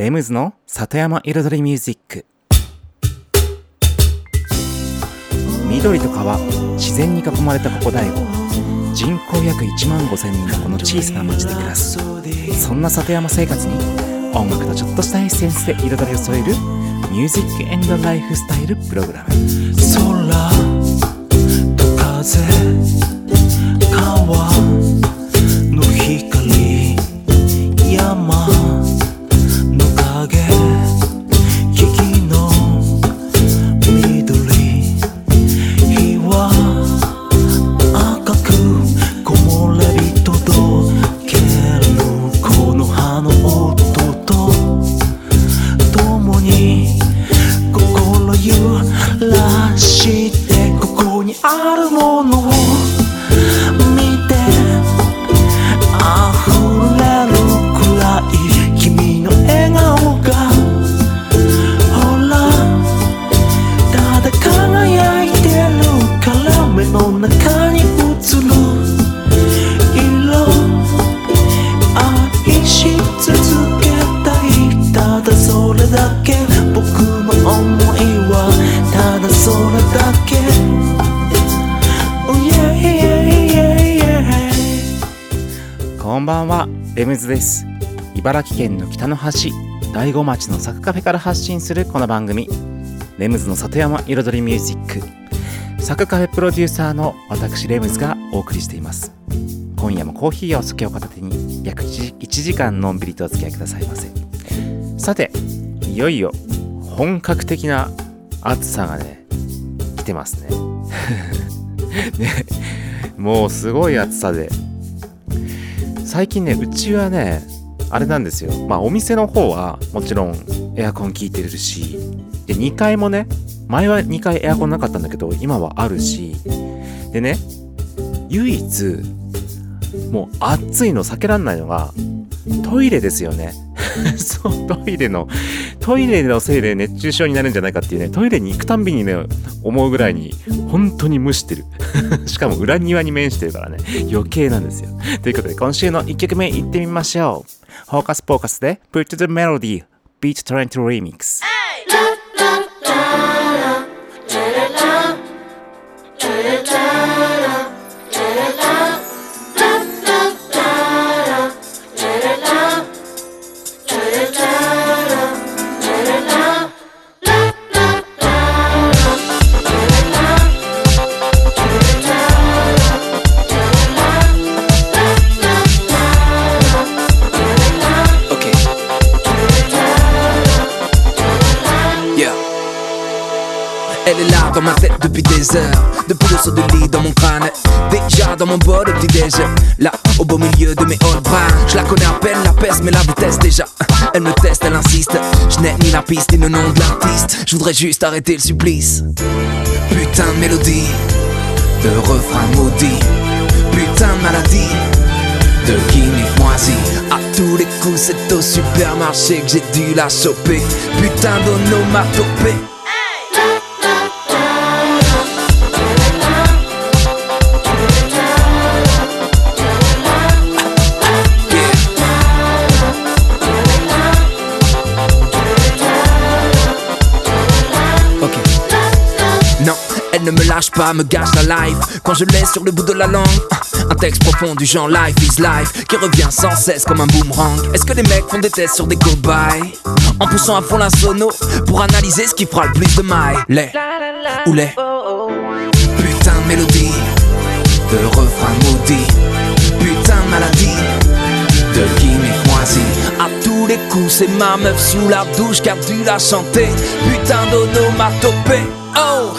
レムズの里山彩りミュージック。緑と川自然に囲まれたここ大悟人口約1万5千人のこの小さな町で暮らす。そんな里山生活に音楽とちょっとしたエッセンスで彩りを添えるミュージックエンドライフスタイルプログラム。空と風。茨城県の北の端大子町のサクカフェから発信するこの番組。レムズの里山彩りミュージック。サクカフェプロデューサーの私レムズがお送りしています。今夜もコーヒーやお酒を片手に約 1, 時間のんびりとお付き合いくださいませ。さていよいよ本格的な暑さがね来てますね。ねもうすごい暑さで。最近ねうちはねあれなんですよ。まあお店の方はもちろんエアコン効いてるしで2階もね前は2階エアコンなかったんだけど今はあるしでね唯一もう暑いの避けらんないのがトイレですよね。そうトイレのトイレのせいで熱中症になるんじゃないかっていうねトイレに行くたんびにね思うぐらいに本当に蒸してる。しかも裏庭に面してるからね。余計なんですよ。ということで今週の1曲目いってみましょうフォーカスポーカスで Put the Melody Beat Trent Remix dans ma tête depuis des heures. Depuis le saut de lit dans mon crâne. Déjà dans mon bol au petit déj Là au beau milieu de mes all bras Je la connais à peine la peste mais la vitesse déjà. Elle me teste, elle insiste. Je n'ai ni la piste ni le nom de l'artiste. Je voudrais juste arrêter le supplice. Putain de mélodie. De refrain maudit. Putain de maladie. De guinée moisie À tous les coups c'est au supermarché que j'ai dû la choper. Putain d'onomatopée pas, me gâche la life. Quand je laisse sur le bout de la langue Un texte profond du genre life is life Qui revient sans cesse comme un boomerang. Est-ce que les mecs font des tests sur des cobayes? En poussant à fond la sono Pour analyser ce qui fera le plus de mailles Les ou les Putain de mélodie De refrain maudit. Putain de maladie de gimmick moisi. À tous les coups c'est ma meuf sous la douche qui a dû la chanter. Putain d'onomatopée. Oh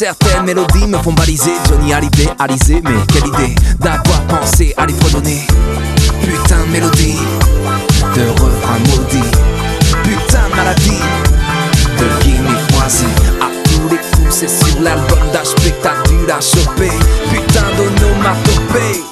Certaines mélodies me font baliser. Johnny Hallyday, Alizé, mais quelle idée d'avoir pensé à les fredonner. Putain mélodie, de refrain maudit. Putain maladie, de gimmick moisi. À tous les coups, c'est sur l'album d'HP que t'as dû la choper. Putain d'onomatopée.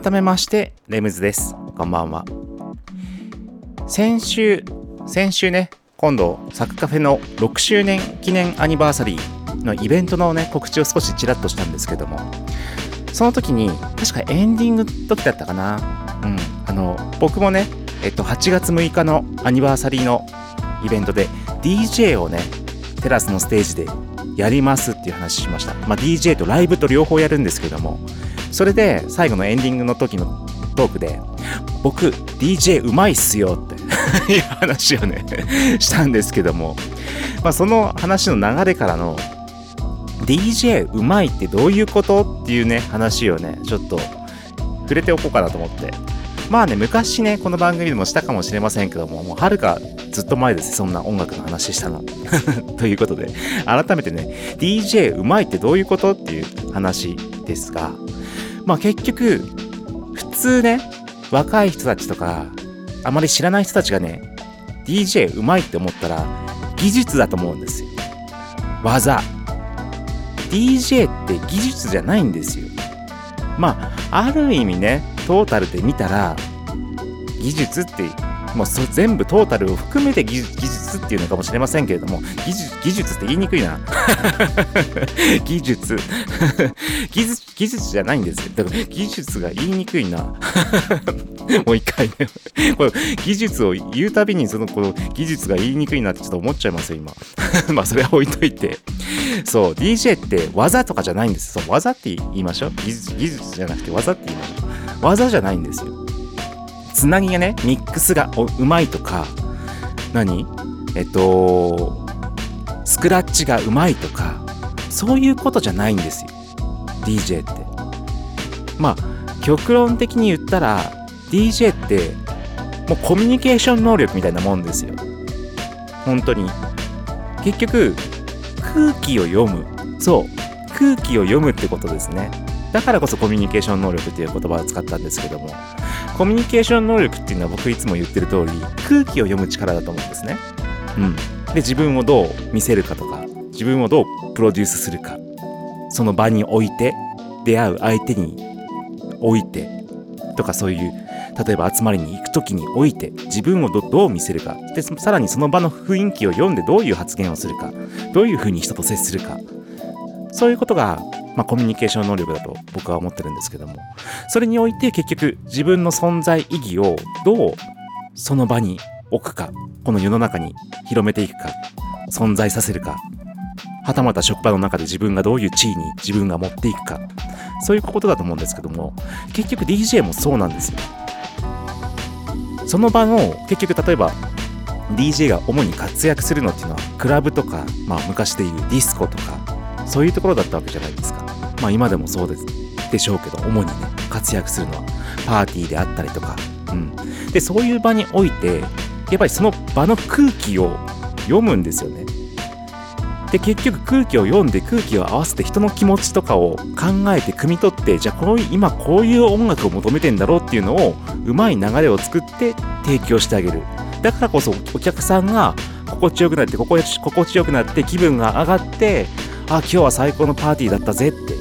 改めましてレムズです。こんばんは。先週先週ね今度サクカフェの6周年記念アニバーサリーのイベントのね告知を少しちらっとしたんですけどもその時に確かエンディングの時だったかな。うんあの僕もねえっと8月6日のアニバーサリーのイベントで DJ をねテラスのステージでやりますっていう話しました、まあ、DJ とライブと両方やるんですけどもそれで最後のエンディングの時のトークで僕 DJ うまいっすよって いう話をねしたんですけども、まあ、その話の流れからの DJ うまいってどういうことっていうね話をねちょっと触れておこうかなと思って。まあね昔ねこの番組でもしたかもしれませんけどももうはるかずっと前ですそんな音楽の話したの。ということで改めてね DJ うまいってどういうことっていう話ですがまあ結局普通ね若い人たちとかあまり知らない人たちがね DJ うまいって思ったら技術だと思うんですよ。技。DJ って技術じゃないんですよ。まあある意味ねトータルで見たら技術ってもう全部トータルを含めて技術技術っていうのかもしれませんけれども技術技術って言いにくいな。技術。技術技術じゃないんです。よだから技術が言いにくいな。もう一回。ねこれ技術を言うたびにそのこの技術が言いにくいなってちょっと思っちゃいますよ今。まあそれは置いといて。そう DJ って技とかじゃないんですそう技って言いましょう。技術技術じゃなくて技って言いましょう。技じゃないんですよ。つなぎがねミックスがうまいとか何？えっとスクラッチがうまいとかそういうことじゃないんですよ。DJ って。まあ極論的に言ったら DJ ってもうコミュニケーション能力みたいなもんですよ。本当に。結局空気を読む。そう。空気を読むってことですね。だからこそコミュニケーション能力っていう言葉を使ったんですけども。コミュニケーション能力っていうのは僕いつも言ってる通り空気を読む力だと思うんですね。うん。で自分をどう見せるかとか自分をどうプロデュースするか。その場に置いて出会う相手に置いてとかそういう例えば集まりに行く時において自分をどう見せるか。でさらにその場の雰囲気を読んでどういう発言をするか。どういうふうに人と接するか。そういうことが、まあ、コミュニケーション能力だと僕は思ってるんですけども。それにおいて結局自分の存在意義をどうその場に置くかこの世の中に広めていくか存在させるかはたまた職場の中で自分がどういう地位に自分が持っていくかそういうことだと思うんですけども結局 DJ もそうなんですよ。その場の結局例えば DJ が主に活躍するのっていうのはクラブとか、まあ、昔でいうディスコとかそういうところだったわけじゃないですか。まあ今でもそうですでしょうけど主にね活躍するのはパーティーであったりとか、うん、でそういう場においてやっぱりその場の空気を読むんですよね。で結局空気を読んで空気を合わせて人の気持ちとかを考えて汲み取ってじゃあこういう今こういう音楽を求めてんだろうっていうのをうまい流れを作って提供してあげる。だからこそお客さんが心地よくなって心地よくなって気分が上がってあ今日は最高のパーティーだったぜって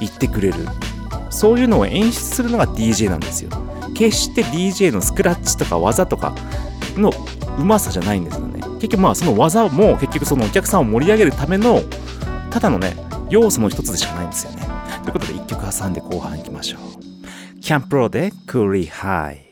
言ってくれる。そういうのを演出するのが DJ なんですよ。決して DJ のスクラッチとか技とかのうまさじゃないんですよね。結局まあその技も結局そのお客さんを盛り上げるためのただのね要素の一つでしかないんですよね。ということで1曲挟んで後半いきましょう。キャンプロでクーリーハイ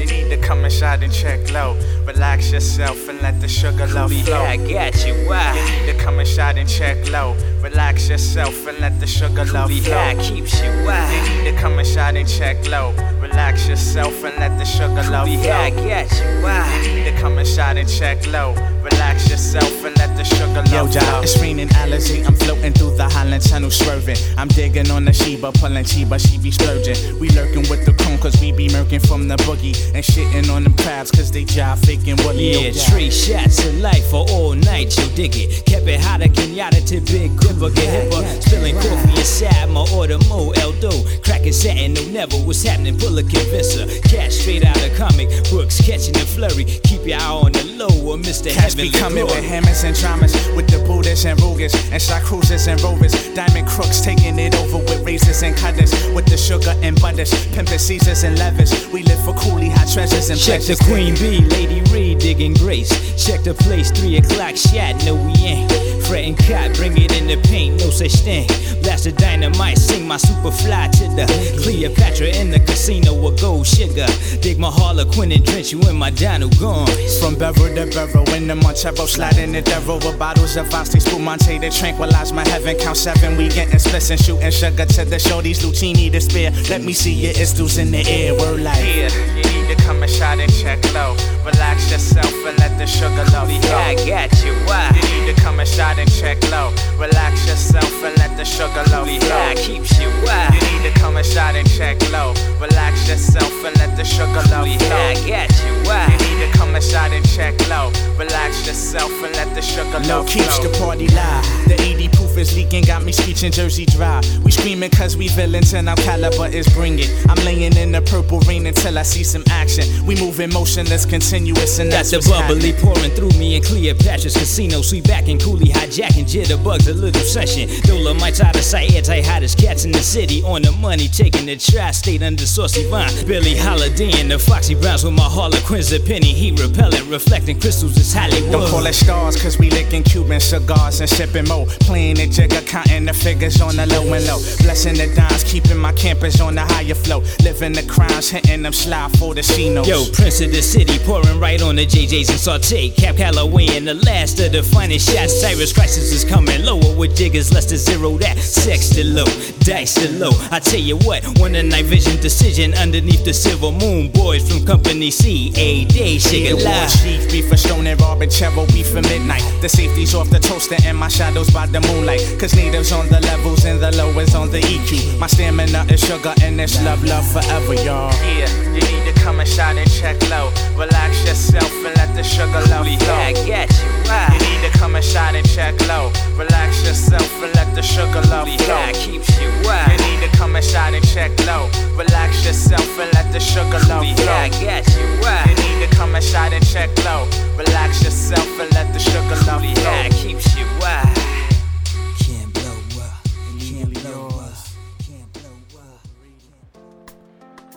You need to come inside and check low. Relax yourself and let the sugar love flow. I got you. Why? You need to come inside and check low. Relax yourself and let the sugar love flow. keeps you. Why? You need to come inside and check low. Relax yourself and let the sugar love Cooley high flow. got you. Why? You need to come inside and check low. Relax yourself and let the sugar Yo, love flow. it's raining Alizé. I'm floating through the Highland Tunnel, swerving. I'm digging on the Sheba, pulling Chiba, she be splurging. We lurking with the cone, cause we be murking from the boogie. And shitting on them crabs, cause they jive faking Willie. Yeah, three shots of life for all night, you dig it. Kept it hotter, Kenyatta to big gripper, get hipper. Spilling coffee inside my order, Mo Eldo. Cracking satin, no never what's happening, pull a convincer. Cash straight out of comic books, catching the flurry. Keep your eye on the low, or Mr. Heavenly be coming with hammers and dramas, with the Buddhas and Rugas, and shot cruisers and rovers. Diamond crooks taking it over with razors and cutters, with the sugar and butters, pimping Caesars and levers. We live for coolie hot treasures and Check the. Queen Bee, Lady Reed digging grace. Check the place, three o'clock shot, no we ain't. Fretting cot, bring it in the paint, no such thing. Blast the dynamite, sing my super fly to the Cleopatra in the casino with gold sugar. Dig my Harlequin and drench you in my Dino gone. From Bevel to Bevel, in the Montero, sliding the devil with bottles of Asti Spumante to tranquilize my heaven. Count seven, we getting splits and shooting sugar to the shorties, Lucini to spare. Let me see your istos in the air, word like. Yeah, you need to come inside and check low. Relax yourself and let the sugar love I flow. got you, why? You need to come inside and check low. Relax yourself and let the sugar love I flow. keeps you, why? You need to come inside and check low. Relax yourself and let the sugar love I flow. got you, why? You need to come inside and check low. Relax yourself and let the sugar Low love keeps the party live. The 80 proof is leaking, got me screeching Jersey dry. We screaming cause we villains and our caliber is bringing. I'm laying in the purple rain until I see some action. We moving motionless, continuous, and Got that's the bubbly happening. pouring through me in Cleopatra's casino. Sweet back and coolie hijacking jitterbugs, a little session. Dolomites out of sight, anti hottest cats in the city. On the money, taking the tri state under saucy vine. Billy Holiday and the Foxy Browns with my Harlequins, a penny heat repellent, reflecting crystals is Hollywood. Don't call it stars, cause we licking Cuban cigars and sipping mo. Playing the jigger, counting the figures on the low and low. Blessing the dimes, keeping my campers on the higher flow. Living the crimes, hitting them slide for the Cinos. Yo, Prince of the City, pouring right on the JJs and saute. Cap Calloway and the last of the finest shots. Cyrus Crisis is coming lower with diggers, less than zero that. Sex to low, dice to low. I tell you what, one a night vision decision underneath the silver moon. Boys from Company C, a day, war live. chief, beef for stone and Robin Chero beef for midnight. The safety's off the toaster and my shadows by the moonlight. Cause natives on the levels and the lowest on the EQ. My stamina is sugar and it's love, love forever, y'all. Yeah, you need to come inside and check low. Relax yourself and let the sugar love I flow. got you, You need to come inside and check low. Relax yourself and let the sugar love flow. I keeps you, You need to come inside and check low. Relax yourself and let the sugar love I flow. got you, why? You need to come inside and check low. Relax yourself and let the sugar love I flow. keeps you, why?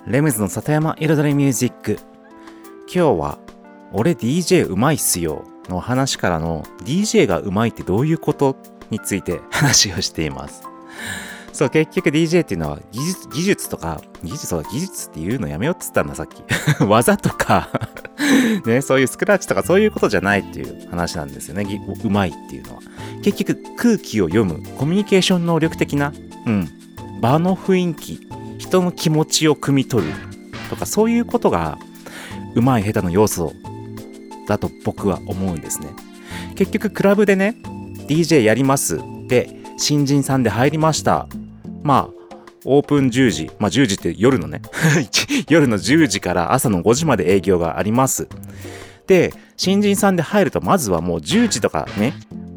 レムズの里山彩りミュージック。今日は「俺 DJ うまいっすよ」の話からの DJ がうまいってどういうこと？について話をしています。そう結局 DJ っていうのは技術技術とか技術技術っていうのやめようっつったんださっき。技とか ねそういうスクラッチとかそういうことじゃないっていう話なんですよね。うまいっていうのは。結局空気を読むコミュニケーション能力的なうん場の雰囲気人の気持ちを汲み取るとかそういうことがうまい下手の要素だと僕は思うんですね。結局クラブでね DJ やります。で新人さんで入りました。まあオープン10時まあ10時って夜のね。夜の10時から朝の5時まで営業があります。で新人さんで入るとまずはもう10時とかね。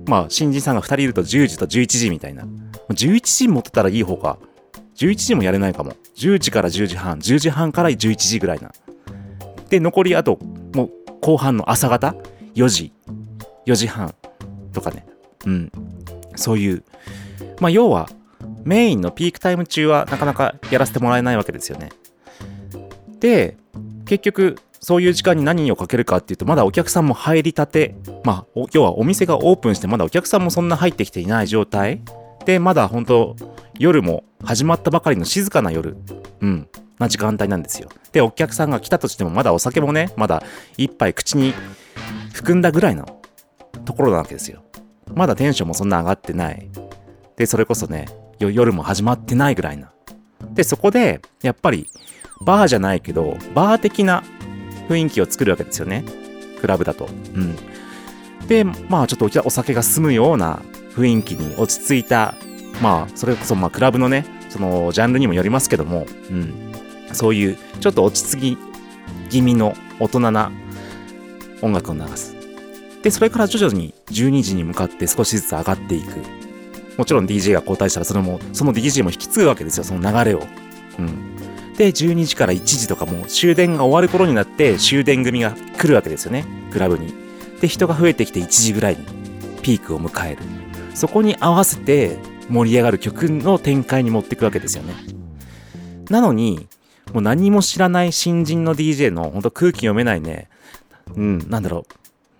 まあ新人さんが2人いると10時と11時みたいな。11時持ってたらいい方か。11時もやれないかも。10時から10時半、10時半から11時ぐらいな。で、残りあと、もう後半の朝方、4時、4時半とかね。うん。そういう。まあ、要は、メインのピークタイム中はなかなかやらせてもらえないわけですよね。で、結局、そういう時間に何をかけるかっていうとまだお客さんも入りたてまあ要はお店がオープンしてまだお客さんもそんな入ってきていない状態でまだ本当夜も始まったばかりの静かな夜。うん。な時間帯なんですよ。でお客さんが来たとしてもまだお酒もねまだ一杯口に含んだぐらいのところなわけですよ。まだテンションもそんな上がってない。でそれこそね夜も始まってないぐらいな。でそこでやっぱりバーじゃないけどバー的な雰囲気を作るわけですよね。クラブだと。うん。でまあちょっとお茶お酒が進むような雰囲気に落ち着いたまあそれこそまあクラブのねそのジャンルにもよりますけども、うん、そういうちょっと落ち着き気味の大人な音楽を流す。でそれから徐々に12時に向かって少しずつ上がっていく。もちろん DJ が交代したらそれもその DJ も引き継ぐわけですよその流れを、うん、で12時から1時とかも終電が終わる頃になって終電組が来るわけですよねクラブに。で人が増えてきて1時ぐらいにピークを迎える。そこに合わせて盛り上がる曲の展開に持っていくわけですよね。なのにもう何も知らない新人の DJ の本当空気読めないねうんなんだろ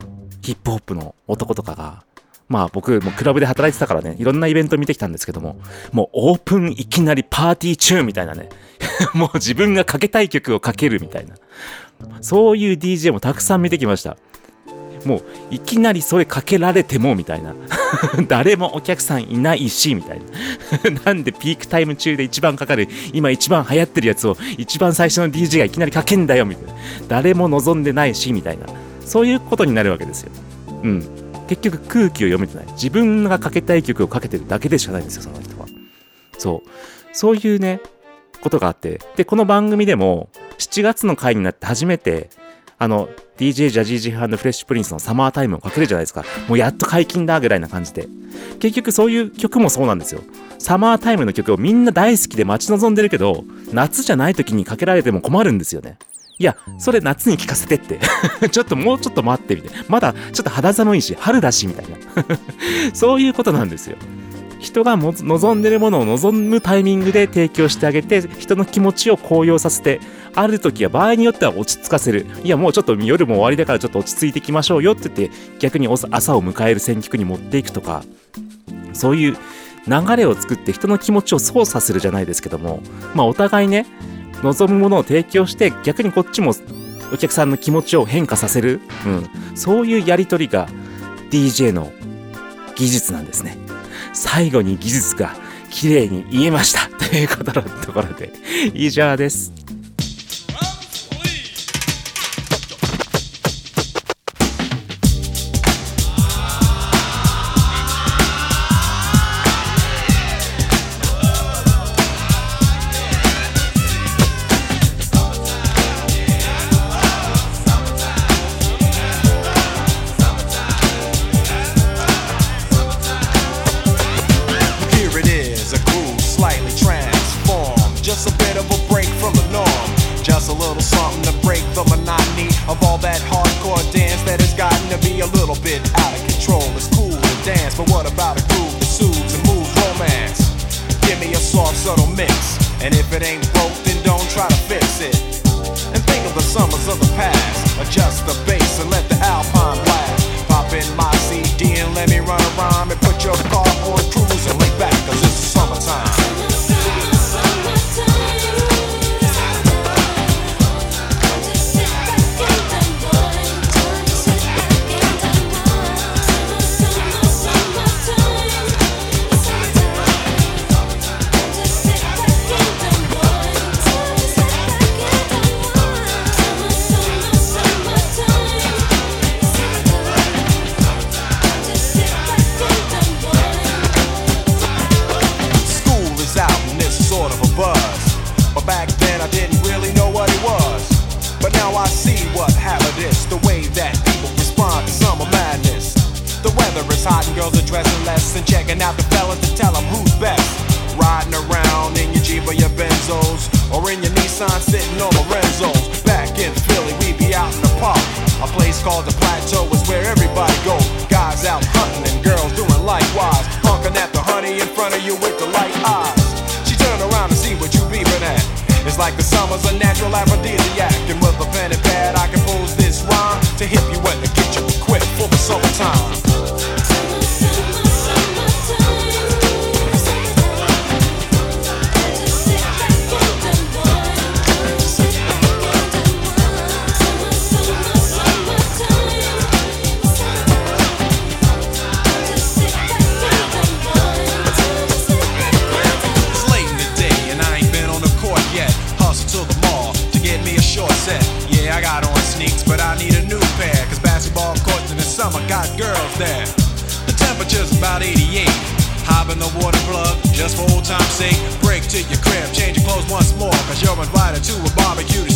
うヒップホップの男とかがまあ僕もクラブで働いてたからねいろんなイベント見てきたんですけどももうオープンいきなりパーティーチューンみたいなね もう自分がかけたい曲をかけるみたいなそういう DJ もたくさん見てきました。もういきなりそれかけられてもみたいな。誰もお客さんいないしみたいな。なんでピークタイム中で一番かかる今一番流行ってるやつを一番最初の DJ がいきなりかけんだよみたいな。誰も望んでないしみたいな。そういうことになるわけですよ。うん。結局空気を読めてない。自分がかけたい曲をかけてるだけでしかないんですよその人は。そう。そういうねことがあって。でこの番組でも7月の回になって初めてあの DJ ジャジージフレッシュプリンスのサマータイムをかけるじゃないですか。もうやっと解禁だぐらいな感じで。結局そういう曲もそうなんですよ。サマータイムの曲をみんな大好きで待ち望んでるけど夏じゃない時にかけられても困るんですよね。いやそれ夏に聴かせてって。ちょっともうちょっと待ってみたいなまだちょっと肌寒いし春だしみたいな。そういうことなんですよ。人が望んでるものを望むタイミングで提供してあげて人の気持ちを高揚させてある時は場合によっては落ち着かせる。いやもうちょっと夜も終わりだからちょっと落ち着いていきましょうよって言って逆に朝を迎える選曲に持っていくとかそういう流れを作って人の気持ちを操作するじゃないですけどもまあお互いね望むものを提供して逆にこっちもお客さんの気持ちを変化させる、うん、そういうやり取りが DJ の技術なんですね。最後に技術が綺麗に言えました。ということのところで以上です。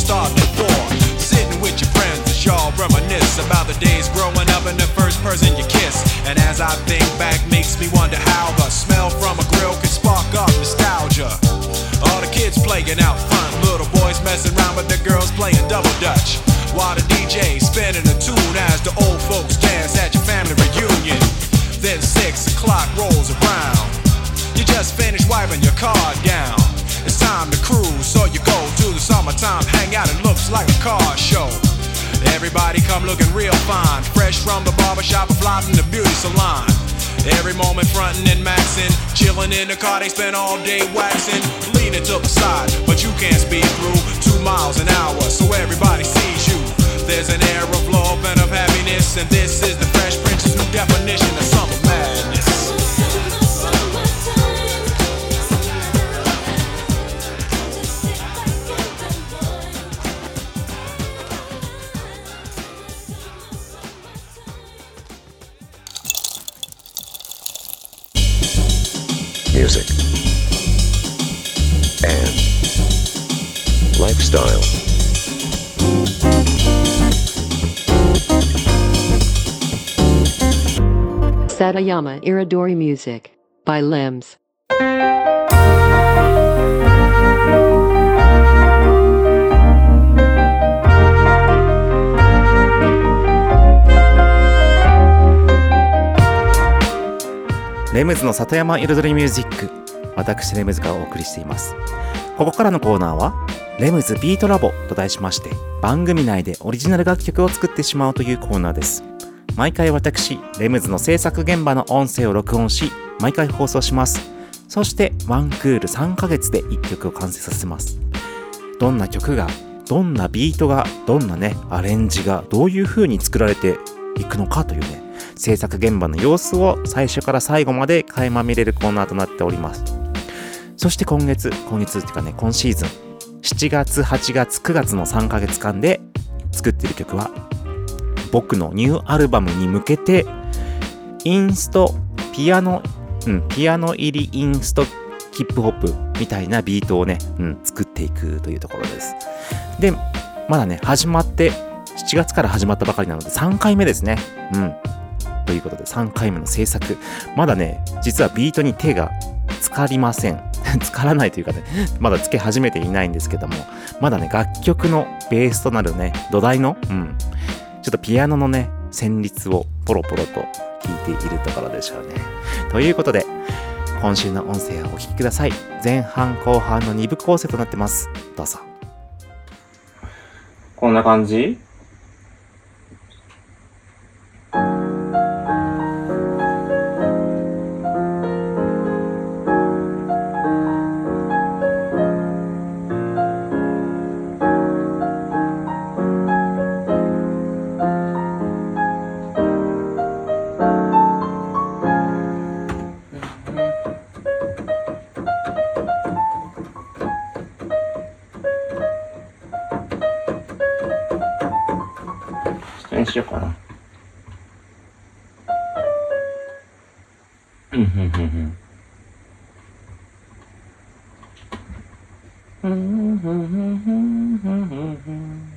Sitting with your friends as y'all reminisce about the days growing up and the first person you kiss. And as I think back, makes me wonder how the smell from a grill can spark up nostalgia. All the kids playing out front, little boys messing around with the girls playing double dutch. While the DJ spinning a tune as the old folks dance at your family reunion. Then six o'clock rolls around. You just finished wiping your car down. The summertime hangout. It looks like a car show. Everybody come looking real fine, fresh from the barbershop or fly from the beauty salon. Every moment frontin' and maxin', chillin' in the car, they spend all day waxin', leaning to the side, but you can't speed through two miles an hour, so everybody sees you. There's an air of love and of happiness, and this is the Fresh Prince's new definition of summer madness. Satayama Iridori Music by Limbs. レムズの里山彩りミュージック私レムズがお送りしています。ここからのコーナーはレムズビートラボと題しまして番組内でオリジナル楽曲を作ってしまうというコーナーです。毎回私レムズの制作現場の音声を録音し毎回放送します。そしてワンクール3ヶ月で1曲を完成させます。どんな曲がどんなビートがどんなねアレンジがどういう風に作られていくのかというね制作現場の様子を最初から最後まで垣間見れるコーナーとなっております。そして今月今月っていうかね今シーズン7月8月9月の3ヶ月間で作っている曲は僕のニューアルバムに向けてインストピアノうんピアノ入りインストヒップホップみたいなビートをね、うん、作っていくというところです。でまだね始まって7月から始まったばかりなので3回目ですね。うん。ということで3回目の制作。まだね実はビートに手が浸かりません。浸からないというかねまだつけ始めていないんですけどもまだね楽曲のベースとなるね土台のうんちょっとピアノのね旋律をポロポロと弾いているところでしょうね。ということで今週の音声をお聴きください。前半後半の2部構成となってます。どうぞ。こんな感じ？しようかな。うん、うん、うん、うん。うん、うん、うん、うん、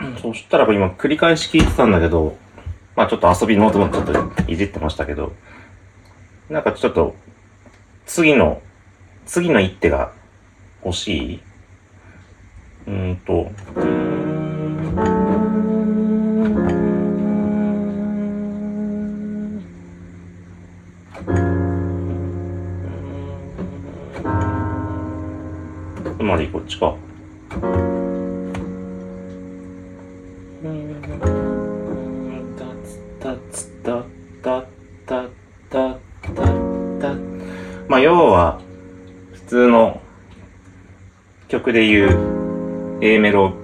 うん、そしたら今繰り返し聞いてたんだけど、まあちょっと遊びノートもちょっといじってましたけど、なんかちょっと次の、次の一手が欲しいうんと。までこっちか。まあ、要は、普通の曲で言う A メロ、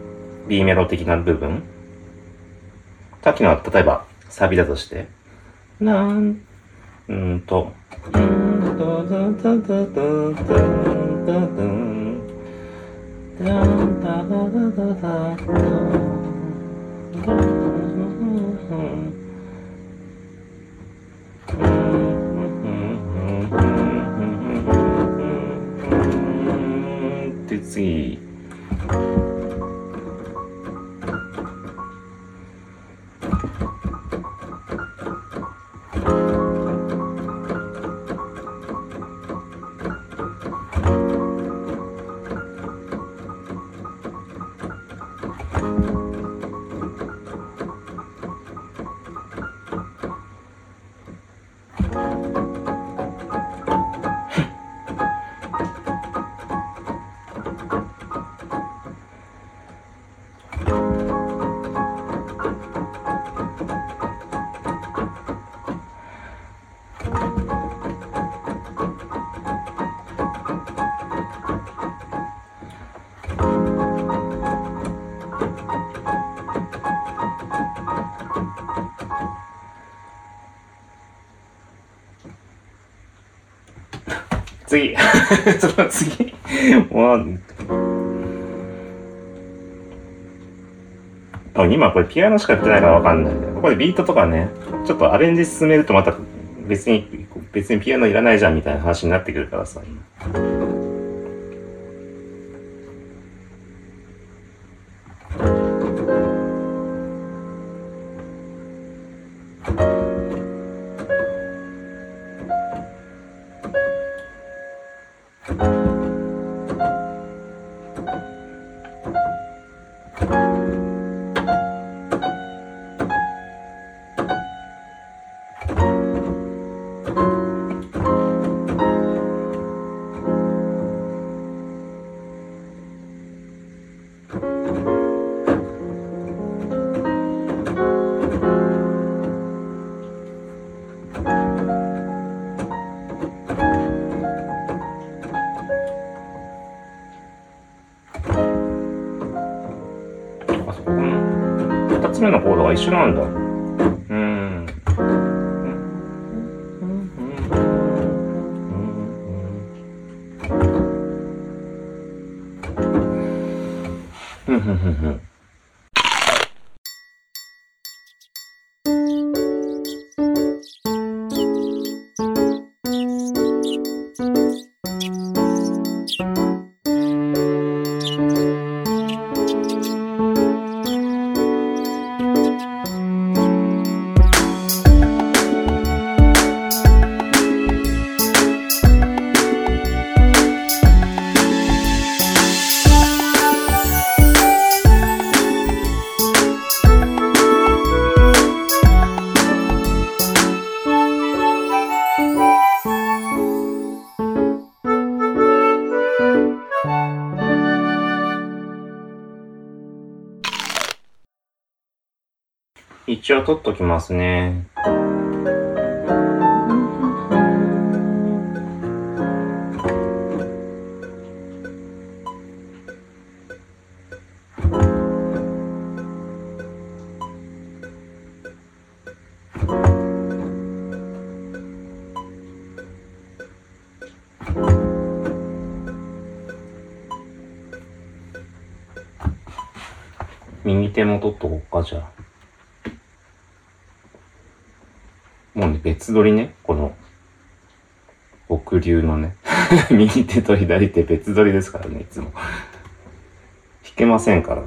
B メロ的な部分。さっきのは例えばサビだとして、なん、うんと、で次次。その次。もう。あ今これピアノしかやってないからわかんないけどここでビートとかねちょっとアレンジ進めるとまた別に別にピアノいらないじゃんみたいな話になってくるからさ今。一緒なんだ。取っときますね。もうね、別撮りね、この、奥流のね、右手と左手別撮りですからね、いつも。弾けませんから。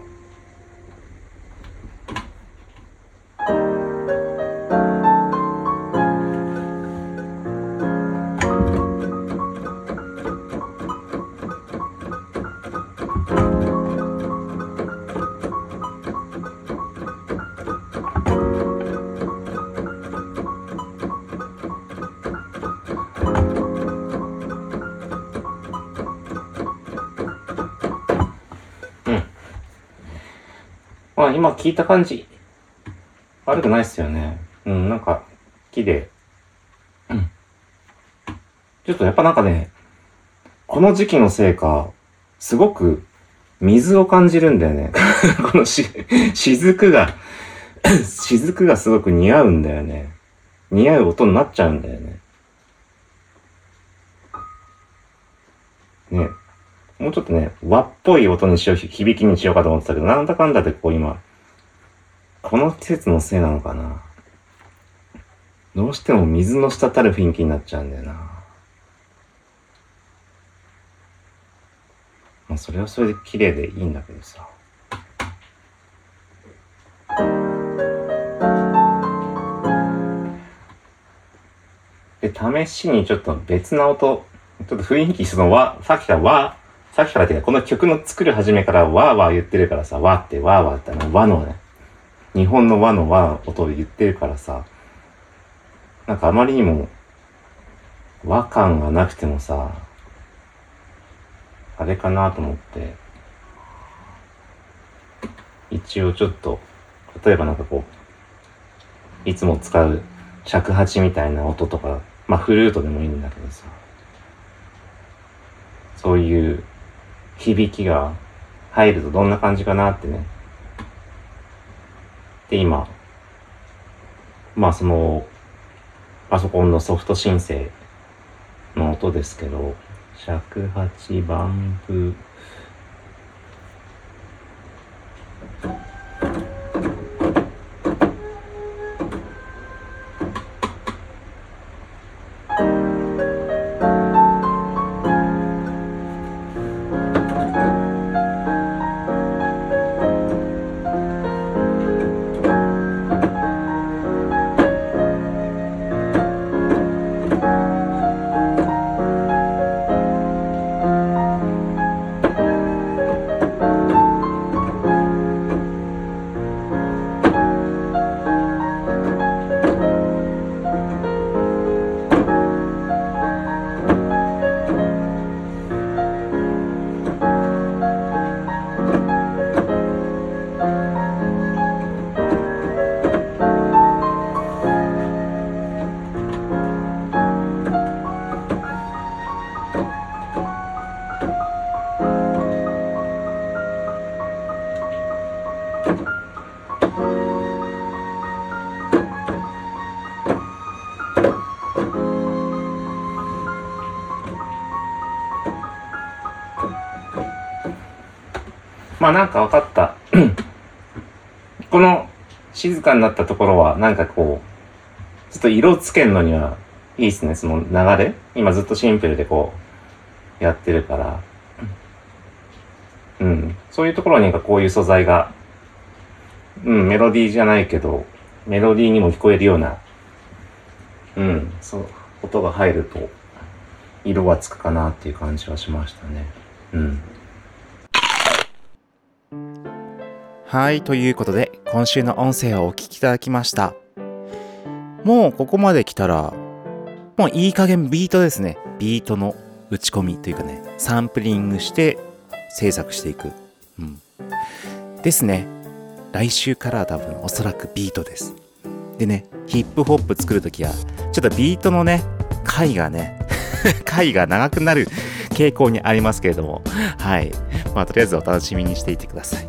聞いた感じ、悪くないっすよね。うん、なんか、綺麗。うん。ちょっとやっぱなんかね、この時期のせいか、すごく水を感じるんだよね。このし、雫が、雫がすごく似合うんだよね。似合う音になっちゃうんだよね。ね。もうちょっとね、和っぽい音にしよう、響きにしようかと思ってたけど、なんだかんだでこう今、この季節のせいなのかな？どうしても水の滴る雰囲気になっちゃうんだよな。まあ、それはそれで綺麗でいいんだけどさ。で、試しにちょっと別な音、ちょっと雰囲気、その和、さっきから和、さっきからっていうか、この曲の作る始めから和和言ってるからさ、和って和和ってあの和のね、日本の和の和音を言ってるからさ、なんかあまりにも和感がなくてもさ、あれかなと思って、一応ちょっと、例えばなんかこう、いつも使う尺八みたいな音とか、まあフルートでもいいんだけどさ、そういう響きが入るとどんな感じかなってね。で、今、まあその、パソコンのソフト申請の音ですけど、尺八バンプ、あなんか分かった。この静かになったところはなんかこう、ちょっと色つけるのにはいいですね、その流れ。今ずっとシンプルでこう、やってるから。うん。そういうところになんかこういう素材が、うん、メロディーじゃないけど、メロディーにも聞こえるような、うん、そう、音が入ると、色はつくかなっていう感じはしましたね。うん。はい、ということで、今週の音声をお聞きいただきました。もうここまで来たら、もういい加減ビートですね。ビートの打ち込みというかね、サンプリングして制作していく。うん。ですね。来週から多分おそらくビートです。でね、ヒップホップ作るときは、ちょっとビートのね、回がね、回が長くなる傾向にありますけれども、はい。まあ、とりあえずお楽しみにしていてください。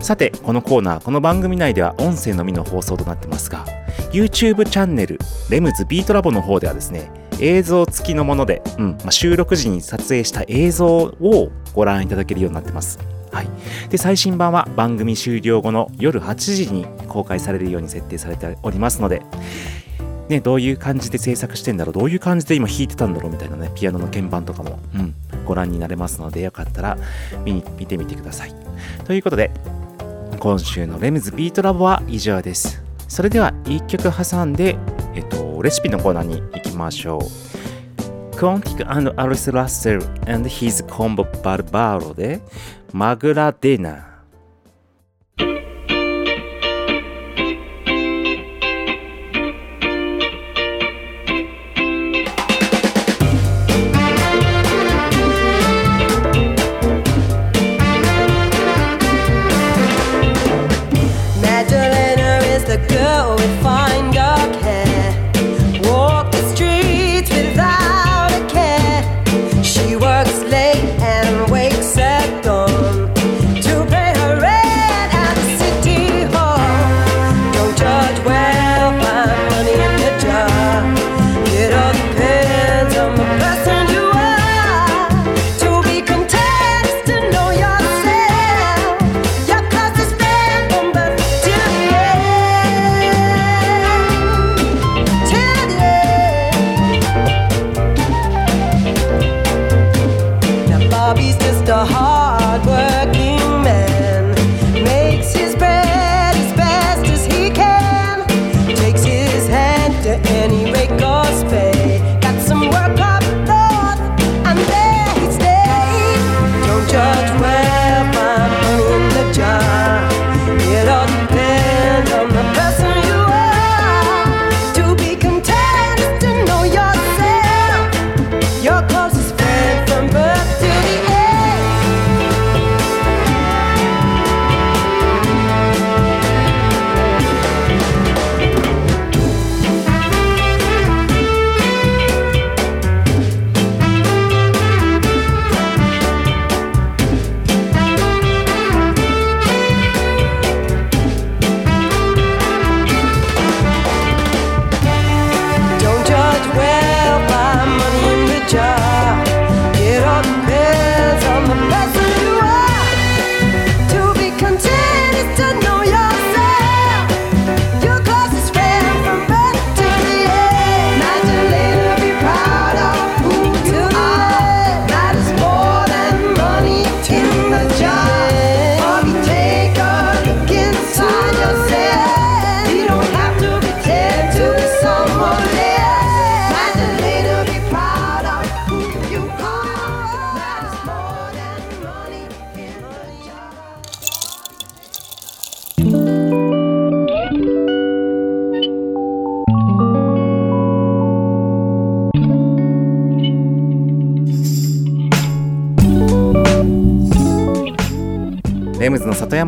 さて、このコーナー、この番組内では音声のみの放送となってますが、YouTube チャンネル、レムズビートラボの方ではですね、映像付きのもので、うんまあ、収録時に撮影した映像をご覧いただけるようになってます。はい、で最新版は番組終了後の夜8時に公開されるように設定されておりますので、ね、どういう感じで制作してんだろうどういう感じで今弾いてたんだろうみたいなねピアノの鍵盤とかも、うん、ご覧になれますのでよかったら見に見てみてください。ということで今週のレムズビートラボは以上です。それでは1曲挟んで、えっと、レシピのコーナーに行きましょう。クオンティクアルス・ラッセル and his combo バルバーロでマグラデナー。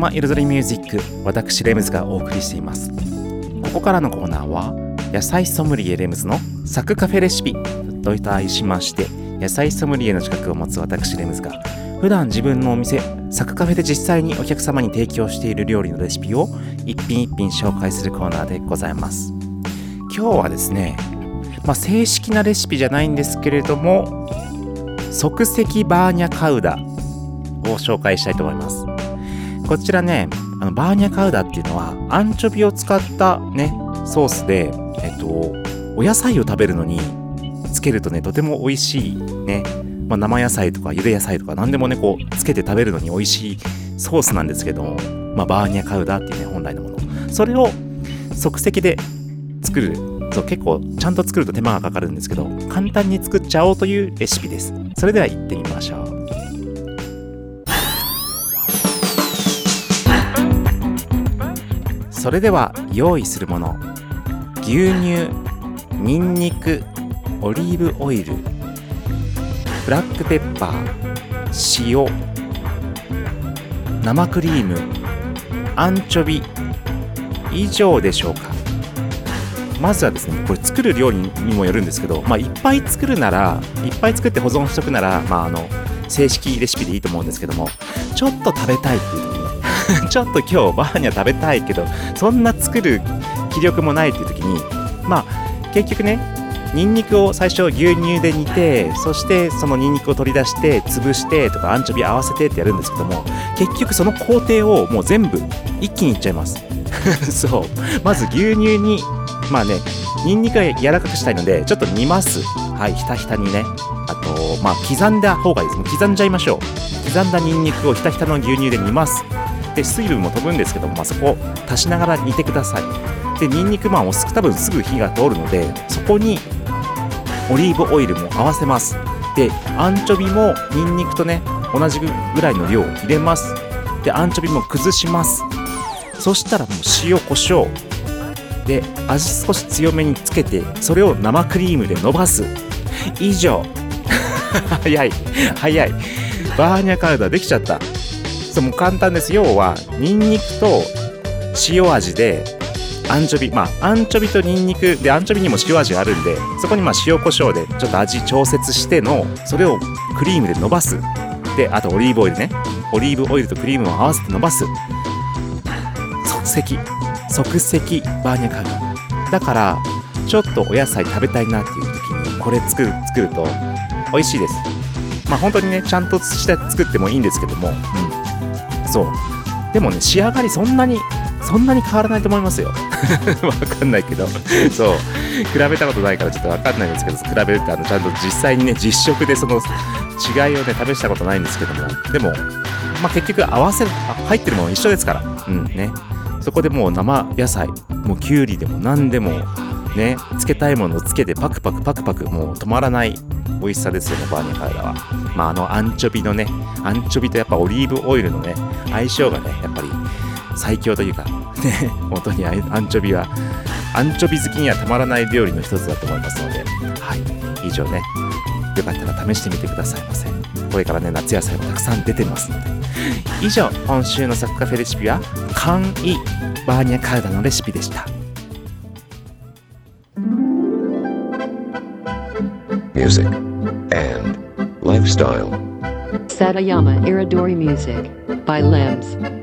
山彩りミュージック私レムズがお送りしています。ここからのコーナーは野菜ソムリエレムズのサクカフェレシピと題しまして野菜ソムリエの資格を持つ私レムズが普段自分のお店サクカフェで実際にお客様に提供している料理のレシピを一品一品紹介するコーナーでございます。今日はですね、まあ、正式なレシピじゃないんですけれども即席バーニャカウダを紹介したいと思います。こちらねあのバーニャカウダっていうのはアンチョビを使ったねソースでえっとお野菜を食べるのにつけるとねとても美味しいね、まあ、生野菜とか茹で野菜とか何でもねこうつけて食べるのに美味しいソースなんですけども、まあ、バーニャカウダっていうね本来のもの。それを即席で作る。そう結構ちゃんと作ると手間がかかるんですけど簡単に作っちゃおうというレシピです。それでは行ってみましょう。それでは用意するもの。牛乳にんにくオリーブオイルブラックペッパー塩生クリームアンチョビ以上でしょうか。まずはですねこれ作る量にもよるんですけど、まあ、いっぱい作るならいっぱい作って保存しとくなら、まあ、あの正式レシピでいいと思うんですけどもちょっと食べたいっていう時 ちょっと今日バーニャ食べたいけどそんな作る気力もないっていう時にまあ結局ねニンニクを最初牛乳で煮てそしてそのニンニクを取り出して潰してとかアンチョビ合わせてってやるんですけども結局その工程をもう全部一気にいっちゃいます。そう。まず牛乳にまあねニンニクが柔らかくしたいのでちょっと煮ます。はいひたひたにね。あとまあ刻んだ方がいいです。もう刻んじゃいましょう。刻んだニンニクをひたひたの牛乳で煮ます。で水分も飛ぶんですけども、まあ、そこを足しながら煮てください。でニンニクまあおすく多分すぐ火が通るのでそこにオリーブオイルも合わせます。でアンチョビもニンニクとね同じぐらいの量を入れます。でアンチョビも崩します。そしたらもう塩コショウで味少し強めにつけてそれを生クリームで伸ばす。以上。早い。早い。バーニャカウダできちゃった。そうも簡単です要はニンニクと塩味でアンチョビまあアンチョビとニンニクでアンチョビにも塩味があるんでそこにまあ塩コショウでちょっと味調節してのそれをクリームで伸ばすであとオリーブオイルねオリーブオイルとクリームを合わせて伸ばす即席即席バーニャカウだからちょっとお野菜食べたいなっていう時にこれ作る作ると美味しいですまあ本当にねちゃんとして作ってもいいんですけども、うん、そう。でもね仕上がりそんなにそんなに変わらないと思いますよ。わかんないけど。そう。比べたことないからちょっとわかんないんですけど比べるってあのちゃんと実際にね実食でその違いをね試したことないんですけども。でもまあ結局合わせる入ってるもの一緒ですから。うんね。そこでもう生野菜もうきゅうりでも何でもねつけたいものをつけてパクパクパクパクもう止まらない美味しさですよねバーニャカウダは。まああのアンチョビのねアンチョビとやっぱオリーブオイルのね相性がねやっぱり最強というかね 本当にアンチョビはアンチョビ好きにはたまらない料理の一つだと思いますのではい以上ねよかったら試してみてくださいませ。これからね夏野菜もたくさん出てますので。以上今週のサクカーフェレシピは簡易バーニャカウダのレシピでした。Music, and lifestyle. Satayama Iridori Music by Limbs.「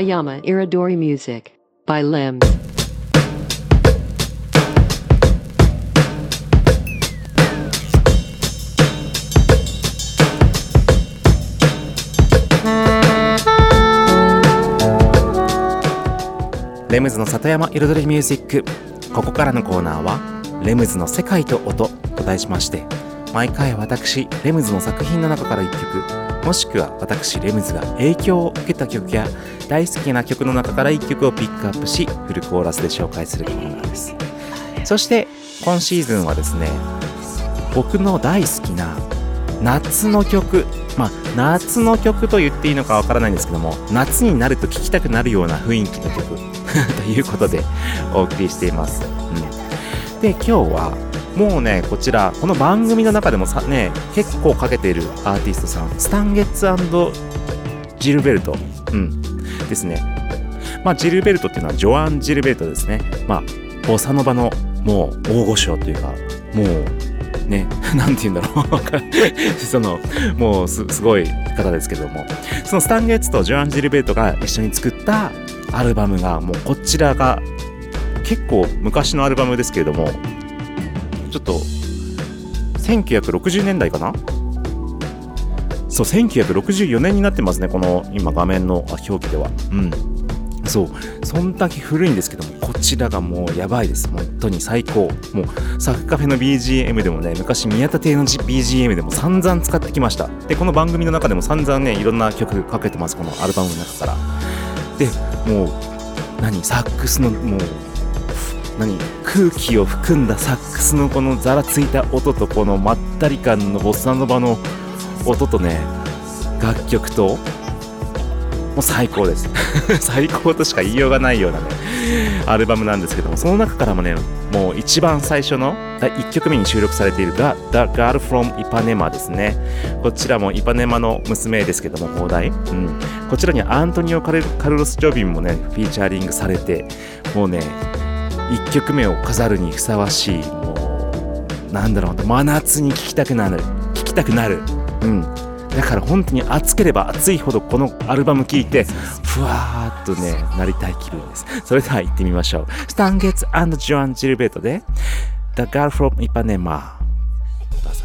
Satayama Iridori Music by Lim. レムズの里山彩りミュージックここからのコーナーは「レムズの世界と音」と題しまして毎回私レムズの作品の中から1曲もしくは私レムズが影響を受けた曲や大好きな曲の中から1曲をピックアップしフルコーラスで紹介するコーナーです。そして今シーズンはですね僕の大好きな夏の曲まあ夏の曲と言っていいのかわからないんですけども夏になると聴きたくなるような雰囲気の曲 ということでお送りしています、うん、で今日はもうねこちらこの番組の中でもさね結構かけているアーティストさんスタンゲッツジルベルト、うん、ですね。まあジルベルトっていうのはジョアン・ジルベルトですね。まあボサノバのもう大御所というかもうね、なんて言うんだろう。その、もうすごい方ですけども、そのスタンゲッツとジョアン・ジルベルトが一緒に作ったアルバムが、もうこちらが結構昔のアルバムですけれども、ちょっと、1960年代かなそう、1964年になってますね、この今画面の表記では。うん。そう、そんだけ古いんですけども、こちらがもうやばいです。本当に最高。もう、サクカフェの BGM でもね、昔宮田邸の BGM でも散々使ってきました。で、この番組の中でも散々ね、いろんな曲かけてます、このアルバムの中から。で、もう、何、サックスの、もう、何空気を含んだサックスのこのざらついた音とこのまったり感のボッサノバの音とね楽曲ともう最高です。最高としか言いようがないようなねアルバムなんですけどもその中からもねもう一番最初の第1曲目に収録されているが「The Girl from Ipanema」ですね。こちらもイパネマの娘ですけども放題、うん、こちらにアントニオ・カルカルロス・ジョビンもねフィーチャーリングされてもうね1曲目を飾るにふさわしいもうなんだろう真夏に聴きたくなる聴きたくなるうん。だから本当に暑ければ暑いほどこのアルバム聴いてふわーっとねなりたい気分です。それでは行ってみましょう。スタンゲッツジョアン・ジルベートで The Girl from Ipanema どうぞ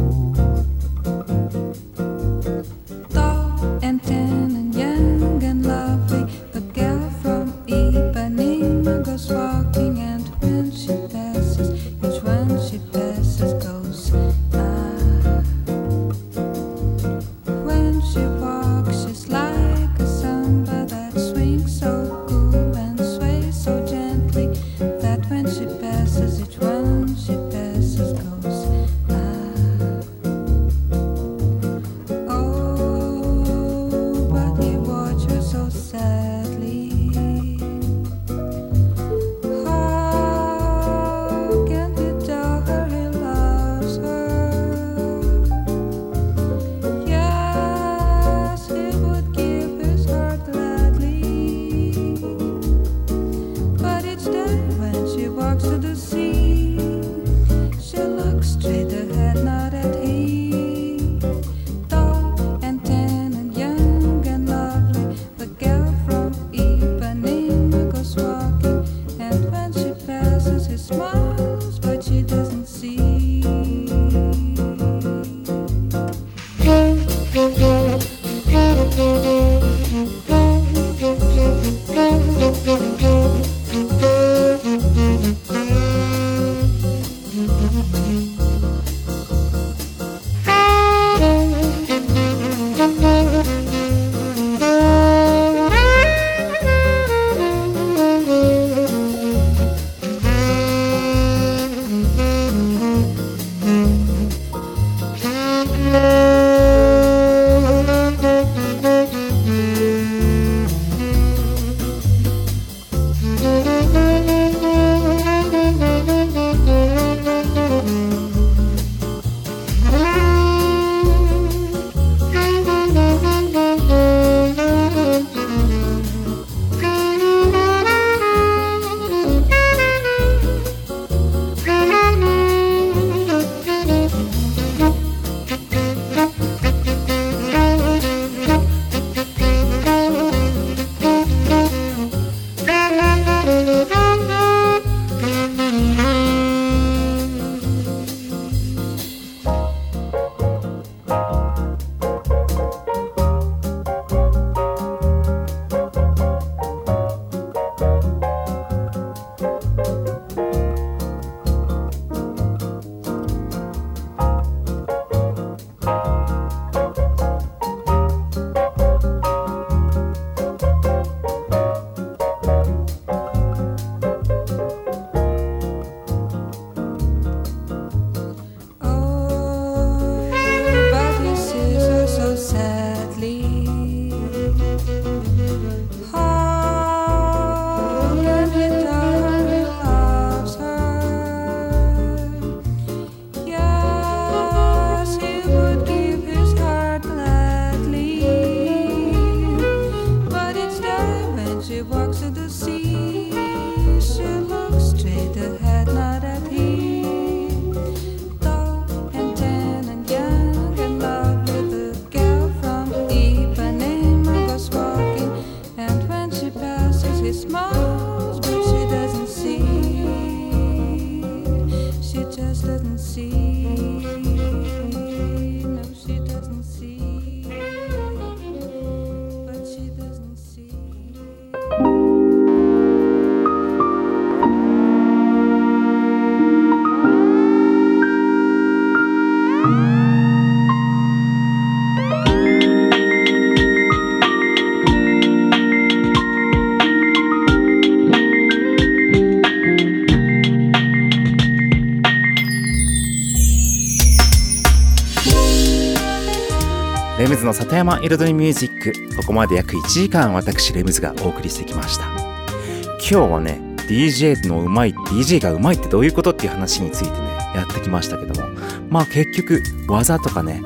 の里山彩りミュージック。ここまで約1時間私レムズがお送りしてきました。今日はね DJ のうまい DJ がうまいってどういうことっていう話についてねやってきましたけども。まあ結局技とかね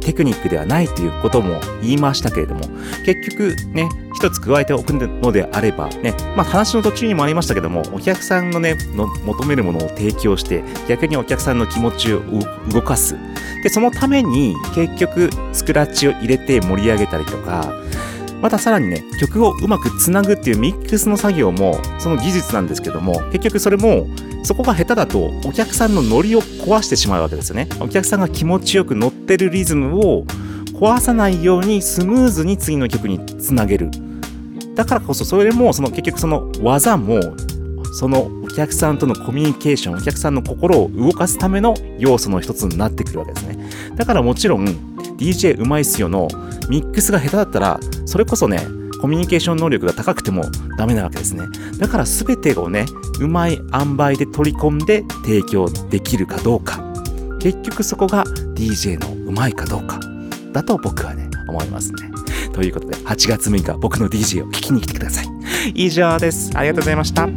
テクニックではないということも言いましたけれども。結局ね一つ加えておくのであればねまあ話の途中にもありましたけどもお客さんのねの求めるものを提供して逆にお客さんの気持ちを動かす。でそのために結局スクラッチを入れて盛り上げたりとかまたさらにね曲をうまくつなぐっていうミックスの作業もその技術なんですけども結局それもそこが下手だとお客さんのノリを壊してしまうわけですよね。お客さんが気持ちよく乗ってるリズムを壊さないようにスムーズに次の曲につなげる。だからこそそれもその結局その技もそのお客さんとのコミュニケーションお客さんの心を動かすための要素の一つになってくるわけですね。だからもちろん DJ うまいっすよのミックスが下手だったらそれこそねコミュニケーション能力が高くてもダメなわけですね。だから全てをねうまい塩梅で取り込んで提供できるかどうか。結局そこが DJ のうまいかどうか。だと僕はね思いますね。ということで8月6日僕の DJ を聞きに来てください。以上です。ありがとうございました。